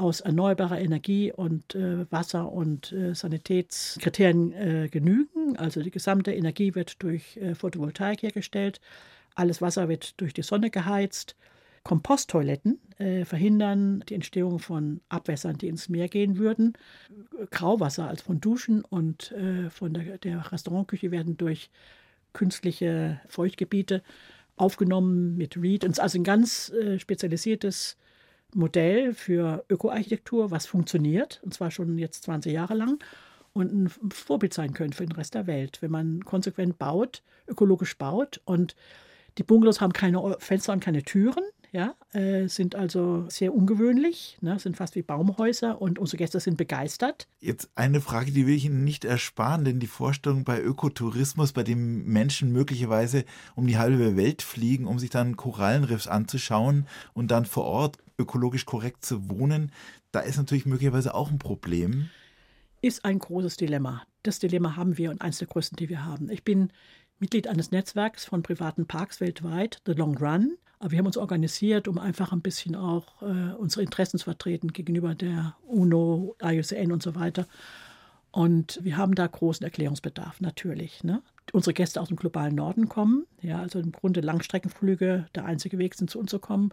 aus erneuerbarer Energie und äh, Wasser- und äh, Sanitätskriterien äh, genügen. Also die gesamte Energie wird durch äh, Photovoltaik hergestellt, alles Wasser wird durch die Sonne geheizt. Komposttoiletten äh, verhindern die Entstehung von Abwässern, die ins Meer gehen würden. Grauwasser, also von Duschen und äh, von der, der Restaurantküche werden durch künstliche Feuchtgebiete aufgenommen mit Reed. Und also ein ganz spezialisiertes Modell für Ökoarchitektur, was funktioniert, und zwar schon jetzt 20 Jahre lang und ein Vorbild sein könnte für den Rest der Welt, wenn man konsequent baut, ökologisch baut und die Bungalows haben keine Fenster und keine Türen ja, äh, sind also sehr ungewöhnlich, ne, sind fast wie Baumhäuser und unsere Gäste sind begeistert. Jetzt eine Frage, die will ich Ihnen nicht ersparen, denn die Vorstellung bei Ökotourismus, bei dem Menschen möglicherweise um die halbe Welt fliegen, um sich dann Korallenriffs anzuschauen und dann vor Ort ökologisch korrekt zu wohnen, da ist natürlich möglicherweise auch ein Problem. Ist ein großes Dilemma. Das Dilemma haben wir und eines der größten, die wir haben. Ich bin Mitglied eines Netzwerks von privaten Parks weltweit, The Long Run. Aber wir haben uns organisiert, um einfach ein bisschen auch äh, unsere Interessen zu vertreten gegenüber der UNO, IUCN und so weiter. Und wir haben da großen Erklärungsbedarf, natürlich. Ne? Unsere Gäste aus dem globalen Norden kommen, ja, also im Grunde Langstreckenflüge der einzige Weg sind, zu uns zu kommen.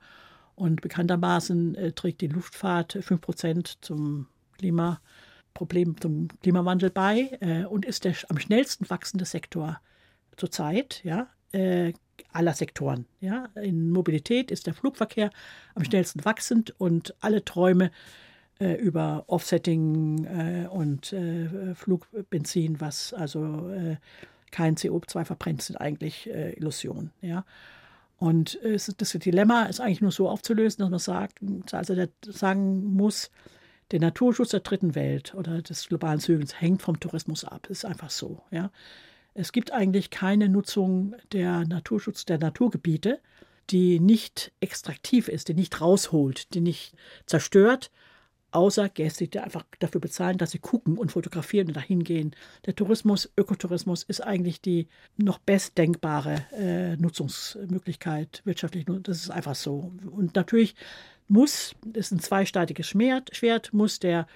Und bekanntermaßen äh, trägt die Luftfahrt 5% zum Klimaproblem, zum Klimawandel bei äh, und ist der am schnellsten wachsende Sektor zurzeit, ja, äh, aller Sektoren. Ja. In Mobilität ist der Flugverkehr am schnellsten wachsend und alle Träume äh, über Offsetting äh, und äh, Flugbenzin, was also äh, kein CO2 verbrennt, sind eigentlich äh, Illusionen. Ja. Und das Dilemma ist eigentlich nur so aufzulösen, dass man sagt, also sagen muss, der Naturschutz der dritten Welt oder des globalen Südens hängt vom Tourismus ab. Das ist einfach so. Ja. Es gibt eigentlich keine Nutzung der Naturschutz der Naturgebiete, die nicht extraktiv ist, die nicht rausholt, die nicht zerstört, außer Gäste, die einfach dafür bezahlen, dass sie gucken und fotografieren und dahin gehen. Der Tourismus, Ökotourismus ist eigentlich die noch bestdenkbare äh, Nutzungsmöglichkeit wirtschaftlich. Das ist einfach so. Und natürlich muss, das ist ein zweisteitiges Schwert, muss der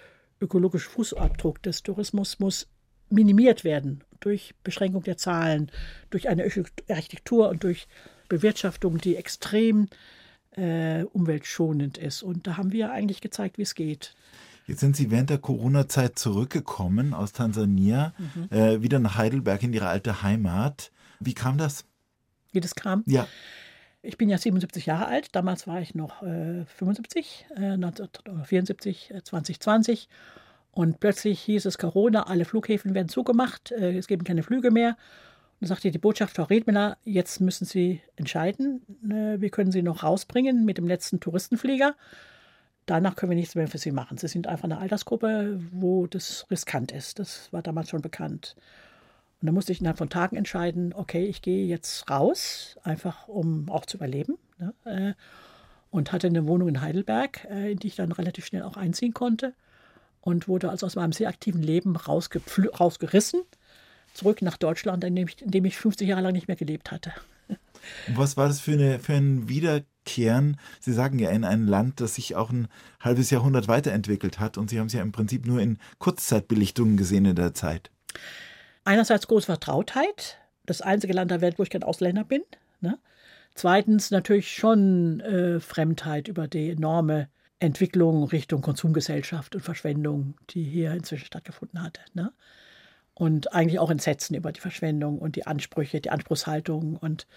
ökologische Fußabdruck des Tourismus muss minimiert werden durch Beschränkung der Zahlen, durch eine Architektur und durch Bewirtschaftung, die extrem äh, umweltschonend ist. Und da haben wir eigentlich gezeigt, wie es geht. Jetzt sind Sie während der Corona-Zeit zurückgekommen aus Tansania, mhm. äh, wieder nach Heidelberg in Ihre alte Heimat. Wie kam das? Wie das kam? Ja. Ich bin ja 77 Jahre alt, damals war ich noch äh, 75, äh, 1974, 2020. Äh, Und plötzlich hieß es Corona, alle Flughäfen werden zugemacht, äh, es gibt keine Flüge mehr. Und sagte die Botschaft, Frau Redmiller, jetzt müssen Sie entscheiden. Äh, wir können Sie noch rausbringen mit dem letzten Touristenflieger. Danach können wir nichts mehr für Sie machen. Sie sind einfach eine Altersgruppe, wo das riskant ist. Das war damals schon bekannt. Und da musste ich innerhalb von Tagen entscheiden, okay, ich gehe jetzt raus, einfach um auch zu überleben. Ne? Äh, und hatte eine Wohnung in Heidelberg, äh, in die ich dann relativ schnell auch einziehen konnte. Und wurde also aus meinem sehr aktiven Leben rausgerissen zurück nach Deutschland, in dem ich, in dem ich 50 Jahre lang nicht mehr gelebt hatte. Und was war das für, eine, für ein Wiederkehren? Sie sagen ja in ein Land, das sich auch ein halbes Jahrhundert weiterentwickelt hat und Sie haben es ja im Prinzip nur in Kurzzeitbelichtungen gesehen in der Zeit. Einerseits große Vertrautheit, das einzige Land der Welt, wo ich kein Ausländer bin. Ne? Zweitens natürlich schon äh, Fremdheit über die enorme Entwicklung Richtung Konsumgesellschaft und Verschwendung, die hier inzwischen stattgefunden hatte. Ne? Und eigentlich auch Entsetzen über die Verschwendung und die Ansprüche, die Anspruchshaltung und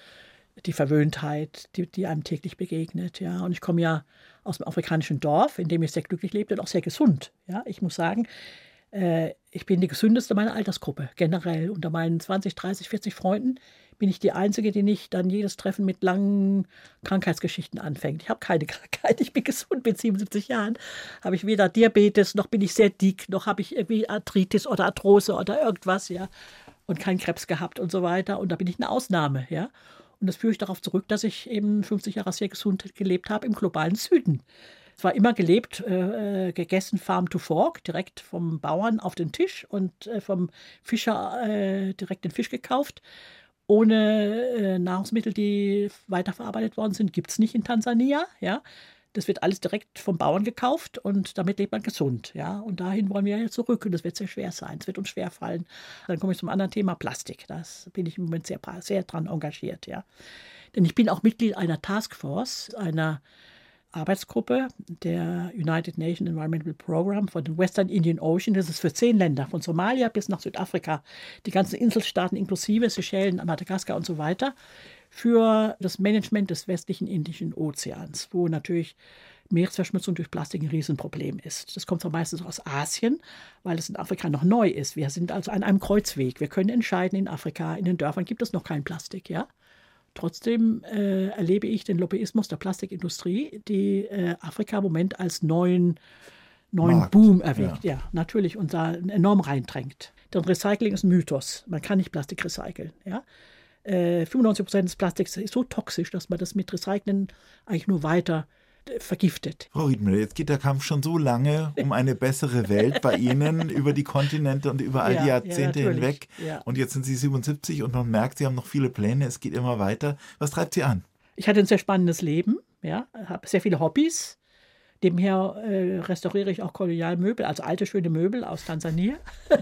die Verwöhntheit, die, die einem täglich begegnet. Ja. Und ich komme ja aus dem afrikanischen Dorf, in dem ich sehr glücklich lebte und auch sehr gesund. Ja. Ich muss sagen, äh, ich bin die gesündeste meiner Altersgruppe, generell. Unter meinen 20, 30, 40 Freunden bin ich die Einzige, die nicht dann jedes Treffen mit langen Krankheitsgeschichten anfängt. Ich habe keine Krankheit, ich bin gesund mit 77 Jahren. Habe ich weder Diabetes, noch bin ich sehr dick, noch habe ich irgendwie Arthritis oder Arthrose oder irgendwas, ja. Und keinen Krebs gehabt und so weiter. Und da bin ich eine Ausnahme, ja. Und das führe ich darauf zurück, dass ich eben 50 Jahre sehr gesund gelebt habe im globalen Süden. Es war immer gelebt, äh, äh, gegessen Farm to Fork, direkt vom Bauern auf den Tisch und äh, vom Fischer äh, direkt den Fisch gekauft. Ohne äh, Nahrungsmittel, die weiterverarbeitet worden sind, gibt es nicht in Tansania. Ja? Das wird alles direkt vom Bauern gekauft und damit lebt man gesund. Ja? Und dahin wollen wir ja zurück und das wird sehr schwer sein. Es wird uns schwer fallen. Dann komme ich zum anderen Thema Plastik. Das bin ich im Moment sehr, sehr dran engagiert. Ja? Denn ich bin auch Mitglied einer Taskforce, einer Arbeitsgruppe der United Nations Environmental Program von den Western Indian Ocean. Das ist für zehn Länder, von Somalia bis nach Südafrika, die ganzen Inselstaaten inklusive Seychellen, Madagaskar und so weiter, für das Management des westlichen Indischen Ozeans, wo natürlich Meeresverschmutzung durch Plastik ein Riesenproblem ist. Das kommt zwar meistens aus Asien, weil es in Afrika noch neu ist. Wir sind also an einem Kreuzweg. Wir können entscheiden, in Afrika, in den Dörfern gibt es noch kein Plastik, ja. Trotzdem äh, erlebe ich den Lobbyismus der Plastikindustrie, die äh, Afrika im Moment als neuen, neuen Boom erwägt. Ja. ja. natürlich, und da enorm reindrängt. Denn Recycling ist ein Mythos. Man kann nicht Plastik recyceln. Ja? Äh, 95 Prozent des Plastiks ist so toxisch, dass man das mit Recyceln eigentlich nur weiter vergiftet. Frau Riedmüller, jetzt geht der Kampf schon so lange um eine bessere Welt bei Ihnen über die Kontinente und über all die Jahrzehnte ja, hinweg. Ja. Und jetzt sind Sie 77 und man merkt, Sie haben noch viele Pläne, es geht immer weiter. Was treibt Sie an? Ich hatte ein sehr spannendes Leben, ja, habe sehr viele Hobbys, Nebenher äh, restauriere ich auch Kolonialmöbel, also alte, schöne Möbel aus Tansania.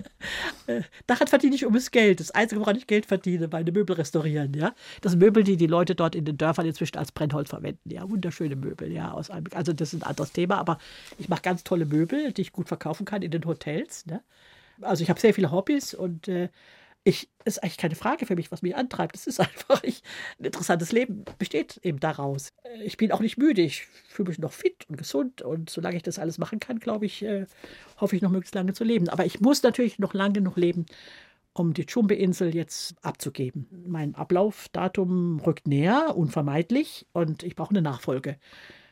Äh, Daran verdiene ich ums Geld. Das Einzige, woran ich Geld verdiene, meine Möbel restaurieren. Ja? Das sind Möbel, die die Leute dort in den Dörfern inzwischen als Brennholz verwenden. Ja, wunderschöne Möbel. Ja, aus einem, also das ist ein anderes Thema, aber ich mache ganz tolle Möbel, die ich gut verkaufen kann in den Hotels. Ne? Also ich habe sehr viele Hobbys und äh, ich, ist eigentlich keine Frage für mich, was mich antreibt. Es ist einfach, ich, ein interessantes Leben besteht eben daraus. Äh, ich bin auch nicht müde. Ich fühle mich noch fit und gesund. Und solange ich das alles machen kann, glaube ich, äh, hoffe ich noch möglichst lange zu leben. Aber ich muss natürlich noch lange genug leben, um die Tschumbe-Insel jetzt abzugeben. Mein Ablaufdatum rückt näher, unvermeidlich, und ich brauche eine Nachfolge.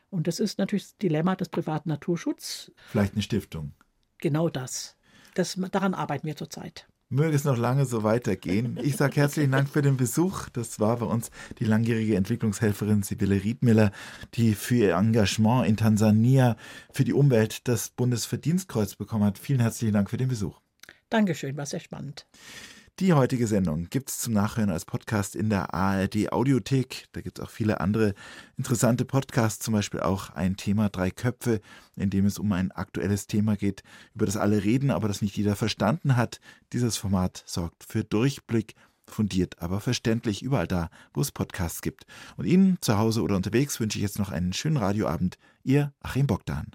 Und das ist natürlich das Dilemma des privaten Naturschutzes. Vielleicht eine Stiftung. Genau das. das daran arbeiten wir zurzeit. Möge es noch lange so weitergehen. Ich sage herzlichen Dank für den Besuch. Das war bei uns die langjährige Entwicklungshelferin Sibylle Riedmiller, die für ihr Engagement in Tansania für die Umwelt das Bundesverdienstkreuz bekommen hat. Vielen herzlichen Dank für den Besuch. Dankeschön, war sehr spannend. Die heutige Sendung gibt es zum Nachhören als Podcast in der ARD Audiothek. Da gibt es auch viele andere interessante Podcasts, zum Beispiel auch ein Thema Drei Köpfe, in dem es um ein aktuelles Thema geht, über das alle reden, aber das nicht jeder verstanden hat. Dieses Format sorgt für Durchblick, fundiert, aber verständlich überall da, wo es Podcasts gibt. Und Ihnen zu Hause oder unterwegs wünsche ich jetzt noch einen schönen Radioabend. Ihr Achim Bogdan.